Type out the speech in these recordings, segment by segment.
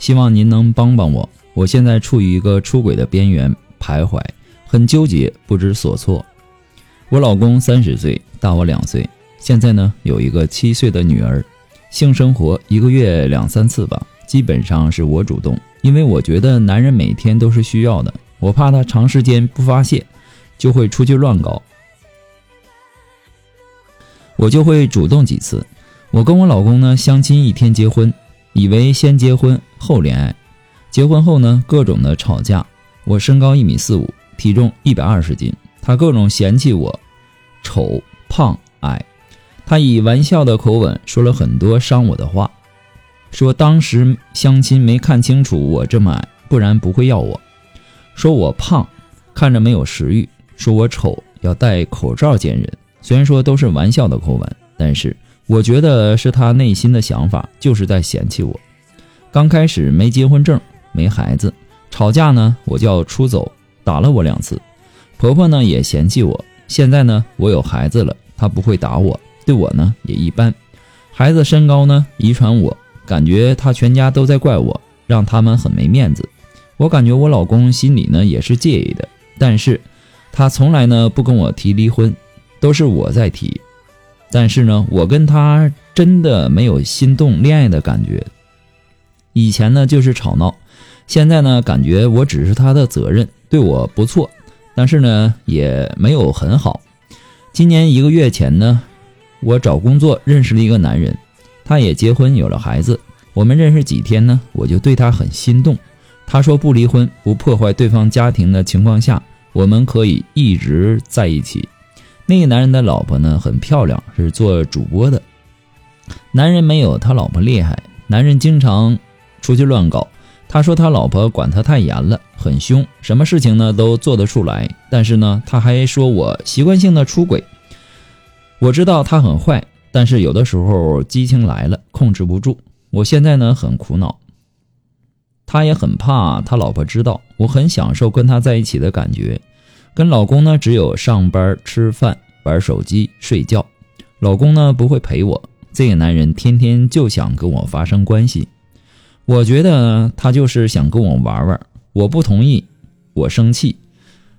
希望您能帮帮我，我现在处于一个出轨的边缘徘徊，很纠结，不知所措。我老公三十岁，大我两岁，现在呢有一个七岁的女儿。性生活一个月两三次吧，基本上是我主动，因为我觉得男人每天都是需要的，我怕他长时间不发泄，就会出去乱搞，我就会主动几次。我跟我老公呢相亲一天结婚。以为先结婚后恋爱，结婚后呢，各种的吵架。我身高一米四五，体重一百二十斤，他各种嫌弃我丑、胖、矮。他以玩笑的口吻说了很多伤我的话，说当时相亲没看清楚我这么矮，不然不会要我。说我胖，看着没有食欲。说我丑，要戴口罩见人。虽然说都是玩笑的口吻，但是。我觉得是他内心的想法，就是在嫌弃我。刚开始没结婚证，没孩子，吵架呢我就要出走，打了我两次。婆婆呢也嫌弃我。现在呢我有孩子了，她不会打我，对我呢也一般。孩子身高呢遗传我，感觉他全家都在怪我，让他们很没面子。我感觉我老公心里呢也是介意的，但是他从来呢不跟我提离婚，都是我在提。但是呢，我跟他真的没有心动恋爱的感觉。以前呢就是吵闹，现在呢感觉我只是他的责任，对我不错，但是呢也没有很好。今年一个月前呢，我找工作认识了一个男人，他也结婚有了孩子。我们认识几天呢，我就对他很心动。他说不离婚，不破坏对方家庭的情况下，我们可以一直在一起。那个男人的老婆呢，很漂亮，是做主播的。男人没有他老婆厉害，男人经常出去乱搞。他说他老婆管他太严了，很凶，什么事情呢都做得出来。但是呢，他还说我习惯性的出轨。我知道他很坏，但是有的时候激情来了，控制不住。我现在呢很苦恼，他也很怕他老婆知道。我很享受跟他在一起的感觉。跟老公呢，只有上班、吃饭、玩手机、睡觉。老公呢不会陪我，这个男人天天就想跟我发生关系。我觉得他就是想跟我玩玩。我不同意，我生气，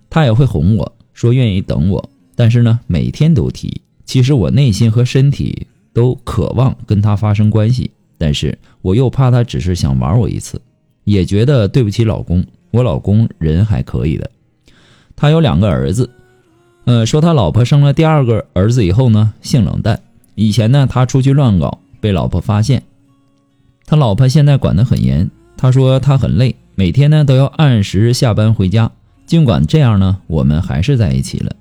他也会哄我说愿意等我，但是呢每天都提。其实我内心和身体都渴望跟他发生关系，但是我又怕他只是想玩我一次，也觉得对不起老公。我老公人还可以的。他有两个儿子，呃，说他老婆生了第二个儿子以后呢，性冷淡。以前呢，他出去乱搞，被老婆发现，他老婆现在管得很严。他说他很累，每天呢都要按时下班回家。尽管这样呢，我们还是在一起了。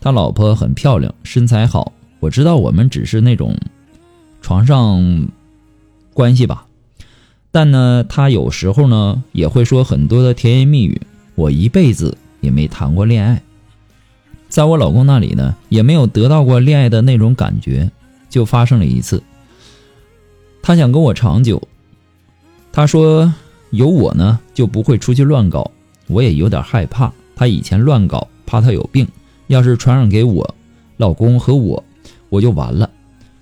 他老婆很漂亮，身材好。我知道我们只是那种床上关系吧，但呢，他有时候呢也会说很多的甜言蜜语。我一辈子。也没谈过恋爱，在我老公那里呢，也没有得到过恋爱的那种感觉，就发生了一次。他想跟我长久，他说有我呢就不会出去乱搞，我也有点害怕。他以前乱搞，怕他有病，要是传染给我老公和我，我就完了。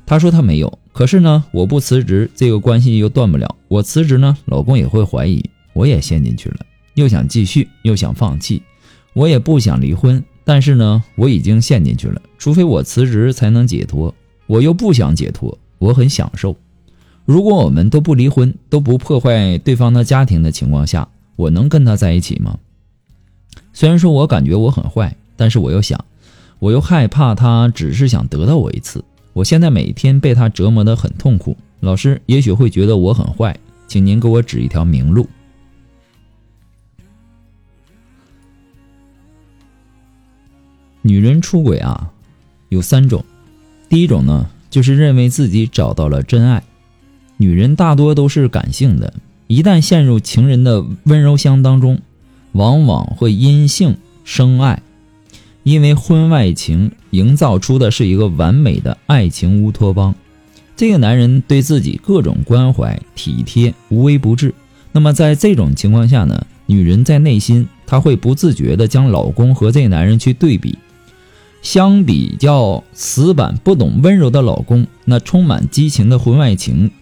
他说他没有，可是呢，我不辞职，这个关系又断不了。我辞职呢，老公也会怀疑，我也陷进去了，又想继续，又想放弃。我也不想离婚，但是呢，我已经陷进去了。除非我辞职才能解脱。我又不想解脱，我很享受。如果我们都不离婚，都不破坏对方的家庭的情况下，我能跟他在一起吗？虽然说我感觉我很坏，但是我又想，我又害怕他只是想得到我一次。我现在每天被他折磨得很痛苦。老师也许会觉得我很坏，请您给我指一条明路。女人出轨啊，有三种。第一种呢，就是认为自己找到了真爱。女人大多都是感性的，一旦陷入情人的温柔乡当中，往往会因性生爱，因为婚外情营造出的是一个完美的爱情乌托邦。这个男人对自己各种关怀体贴，无微不至。那么在这种情况下呢，女人在内心，她会不自觉地将老公和这个男人去对比。相比较死板不懂温柔的老公，那充满激情的婚外情，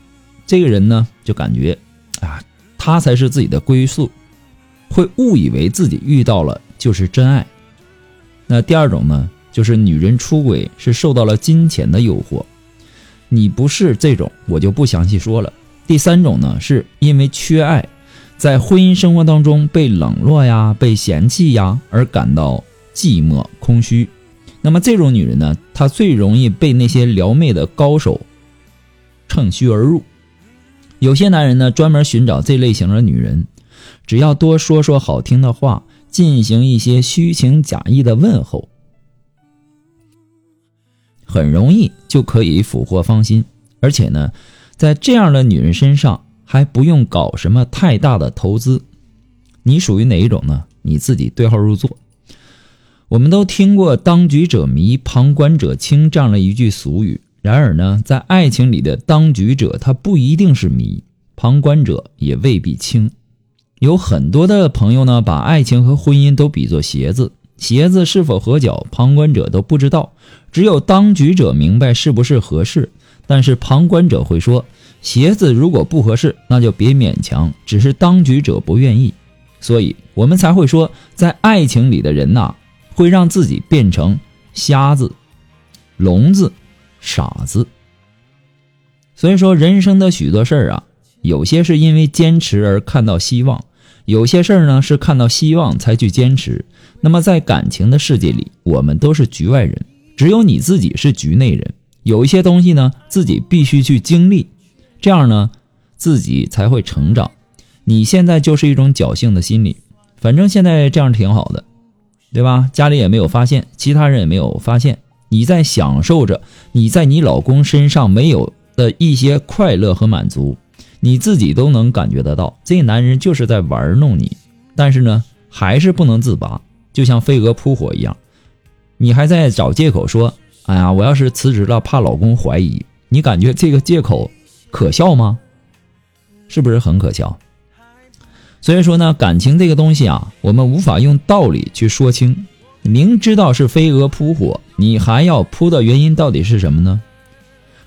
这个人呢就感觉啊，他才是自己的归宿，会误以为自己遇到了就是真爱。那第二种呢，就是女人出轨是受到了金钱的诱惑，你不是这种，我就不详细说了。第三种呢，是因为缺爱，在婚姻生活当中被冷落呀、被嫌弃呀而感到寂寞空虚。那么这种女人呢，她最容易被那些撩妹的高手趁虚而入。有些男人呢，专门寻找这类型的女人，只要多说说好听的话，进行一些虚情假意的问候，很容易就可以俘获芳心。而且呢，在这样的女人身上还不用搞什么太大的投资。你属于哪一种呢？你自己对号入座。我们都听过“当局者迷，旁观者清”这样的一句俗语。然而呢，在爱情里的当局者，他不一定是迷；旁观者也未必清。有很多的朋友呢，把爱情和婚姻都比作鞋子，鞋子是否合脚，旁观者都不知道，只有当局者明白是不是合适。但是旁观者会说，鞋子如果不合适，那就别勉强，只是当局者不愿意。所以我们才会说，在爱情里的人呐。会让自己变成瞎子、聋子、傻子。所以说，人生的许多事儿啊，有些是因为坚持而看到希望，有些事儿呢是看到希望才去坚持。那么在感情的世界里，我们都是局外人，只有你自己是局内人。有一些东西呢，自己必须去经历，这样呢，自己才会成长。你现在就是一种侥幸的心理，反正现在这样挺好的。对吧？家里也没有发现，其他人也没有发现，你在享受着你在你老公身上没有的一些快乐和满足，你自己都能感觉得到，这男人就是在玩弄你，但是呢，还是不能自拔，就像飞蛾扑火一样，你还在找借口说，哎呀，我要是辞职了，怕老公怀疑，你感觉这个借口可笑吗？是不是很可笑？所以说呢，感情这个东西啊，我们无法用道理去说清。明知道是飞蛾扑火，你还要扑的原因到底是什么呢？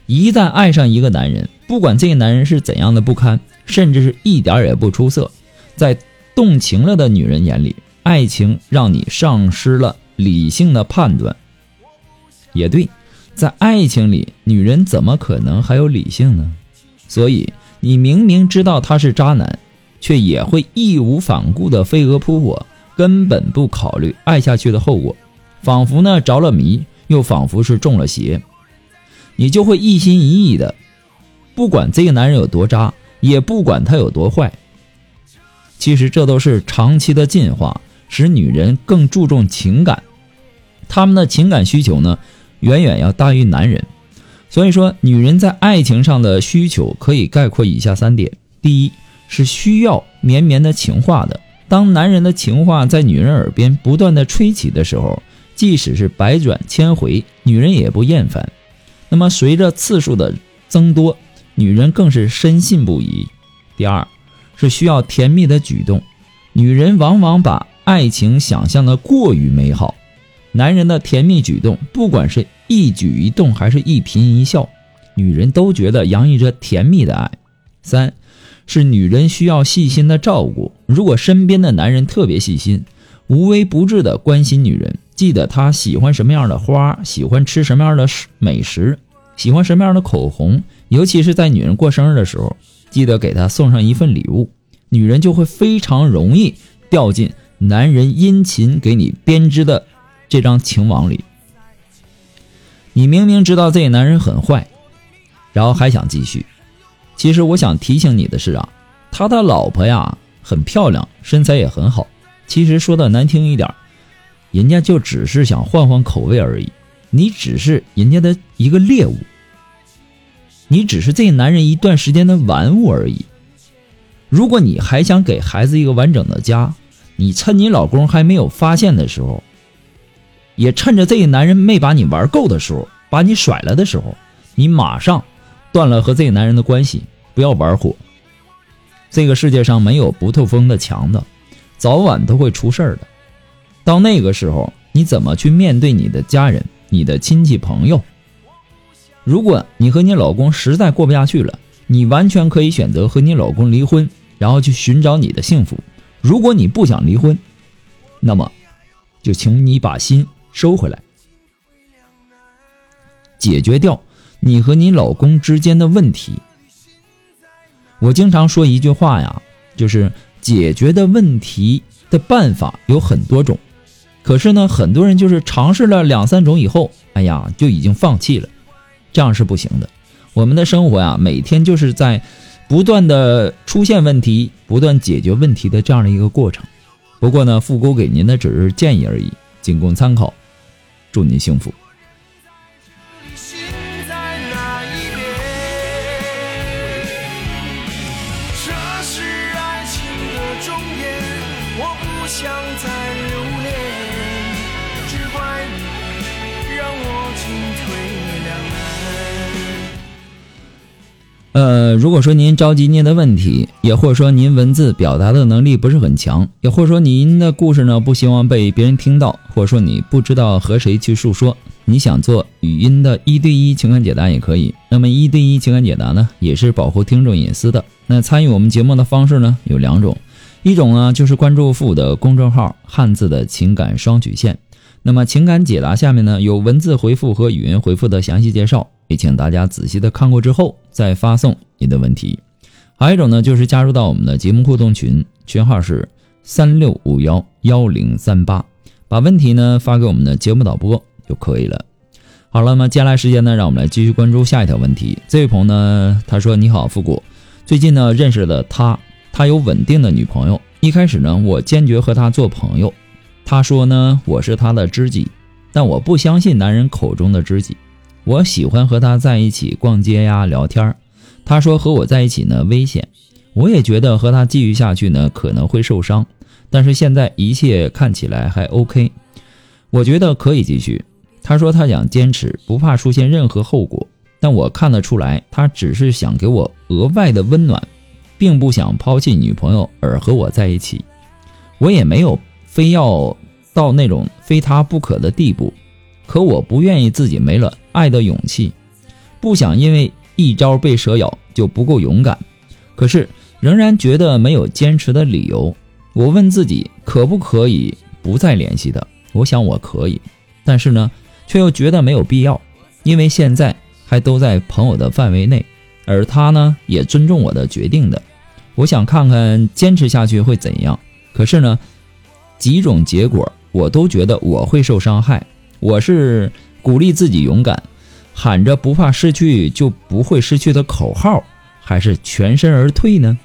一旦爱上一个男人，不管这个男人是怎样的不堪，甚至是一点也不出色，在动情了的女人眼里，爱情让你丧失了理性的判断。也对，在爱情里，女人怎么可能还有理性呢？所以，你明明知道他是渣男。却也会义无反顾的飞蛾扑火，根本不考虑爱下去的后果，仿佛呢着了迷，又仿佛是中了邪。你就会一心一意的，不管这个男人有多渣，也不管他有多坏。其实这都是长期的进化，使女人更注重情感，他们的情感需求呢，远远要大于男人。所以说，女人在爱情上的需求可以概括以下三点：第一。是需要绵绵的情话的。当男人的情话在女人耳边不断的吹起的时候，即使是百转千回，女人也不厌烦。那么随着次数的增多，女人更是深信不疑。第二，是需要甜蜜的举动。女人往往把爱情想象的过于美好，男人的甜蜜举动，不管是一举一动还是一颦一笑，女人都觉得洋溢着甜蜜的爱。三。是女人需要细心的照顾。如果身边的男人特别细心，无微不至的关心女人，记得他喜欢什么样的花，喜欢吃什么样的美食，喜欢什么样的口红，尤其是在女人过生日的时候，记得给她送上一份礼物，女人就会非常容易掉进男人殷勤给你编织的这张情网里。你明明知道这个男人很坏，然后还想继续。其实我想提醒你的是啊，他的老婆呀很漂亮，身材也很好。其实说的难听一点，人家就只是想换换口味而已。你只是人家的一个猎物，你只是这男人一段时间的玩物而已。如果你还想给孩子一个完整的家，你趁你老公还没有发现的时候，也趁着这个男人没把你玩够的时候，把你甩了的时候，你马上断了和这个男人的关系，不要玩火。这个世界上没有不透风的墙的，早晚都会出事儿的。到那个时候，你怎么去面对你的家人？你的亲戚朋友，如果你和你老公实在过不下去了，你完全可以选择和你老公离婚，然后去寻找你的幸福。如果你不想离婚，那么就请你把心收回来，解决掉你和你老公之间的问题。我经常说一句话呀，就是解决的问题的办法有很多种。可是呢，很多人就是尝试了两三种以后，哎呀，就已经放弃了，这样是不行的。我们的生活呀，每天就是在不断的出现问题、不断解决问题的这样的一个过程。不过呢，复姑给您的只是建议而已，仅供参考。祝您幸福。想再留恋呃，如果说您着急念的问题，也或者说您文字表达的能力不是很强，也或者说您的故事呢不希望被别人听到，或者说你不知道和谁去诉说，你想做语音的一对一情感解答也可以。那么一对一情感解答呢，也是保护听众隐私的。那参与我们节目的方式呢有两种，一种呢就是关注父的公众号“汉字的情感双曲线”，那么情感解答下面呢有文字回复和语音回复的详细介绍。也请大家仔细的看过之后再发送你的问题。还有一种呢，就是加入到我们的节目互动群，群号是三六五幺幺零三八，把问题呢发给我们的节目导播就可以了。好了，那么接下来时间呢，让我们来继续关注下一条问题。这位朋友呢，他说：“你好，复古，最近呢认识了他，他有稳定的女朋友。一开始呢，我坚决和他做朋友。他说呢，我是他的知己，但我不相信男人口中的知己。”我喜欢和他在一起逛街呀，聊天儿他说和我在一起呢危险，我也觉得和他继续下去呢可能会受伤。但是现在一切看起来还 OK，我觉得可以继续。他说他想坚持，不怕出现任何后果。但我看得出来，他只是想给我额外的温暖，并不想抛弃女朋友而和我在一起。我也没有非要到那种非他不可的地步。可我不愿意自己没了爱的勇气，不想因为一招被蛇咬就不够勇敢，可是仍然觉得没有坚持的理由。我问自己可不可以不再联系的？我想我可以，但是呢，却又觉得没有必要，因为现在还都在朋友的范围内，而他呢也尊重我的决定的。我想看看坚持下去会怎样。可是呢，几种结果我都觉得我会受伤害。我是鼓励自己勇敢，喊着不怕失去就不会失去的口号，还是全身而退呢？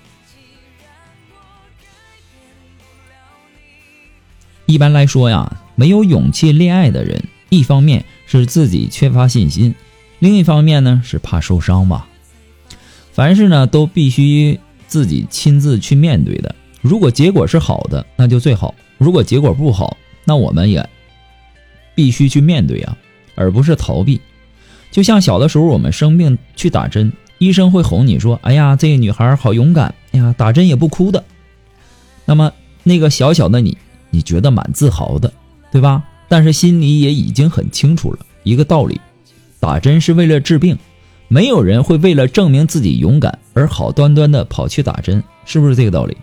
一般来说呀，没有勇气恋爱的人，一方面是自己缺乏信心，另一方面呢是怕受伤吧。凡事呢都必须自己亲自去面对的。如果结果是好的，那就最好；如果结果不好，那我们也。必须去面对啊，而不是逃避。就像小的时候，我们生病去打针，医生会哄你说：“哎呀，这个女孩好勇敢，哎呀，打针也不哭的。”那么那个小小的你，你觉得蛮自豪的，对吧？但是心里也已经很清楚了一个道理：打针是为了治病，没有人会为了证明自己勇敢而好端端的跑去打针，是不是这个道理？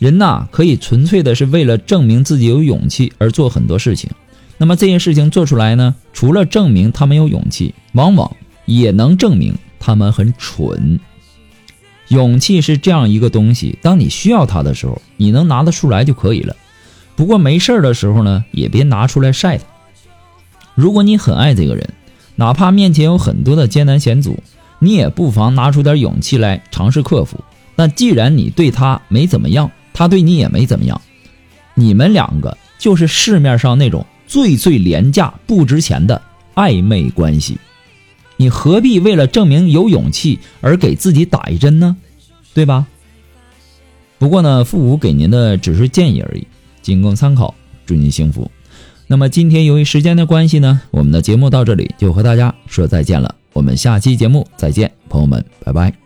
人呐，可以纯粹的是为了证明自己有勇气而做很多事情。那么这些事情做出来呢，除了证明他们有勇气，往往也能证明他们很蠢。勇气是这样一个东西，当你需要它的时候，你能拿得出来就可以了。不过没事儿的时候呢，也别拿出来晒它。如果你很爱这个人，哪怕面前有很多的艰难险阻，你也不妨拿出点勇气来尝试克服。那既然你对他没怎么样，他对你也没怎么样，你们两个就是市面上那种最最廉价、不值钱的暧昧关系。你何必为了证明有勇气而给自己打一针呢？对吧？不过呢，父母给您的只是建议而已，仅供参考。祝您幸福。那么今天由于时间的关系呢，我们的节目到这里就和大家说再见了。我们下期节目再见，朋友们，拜拜。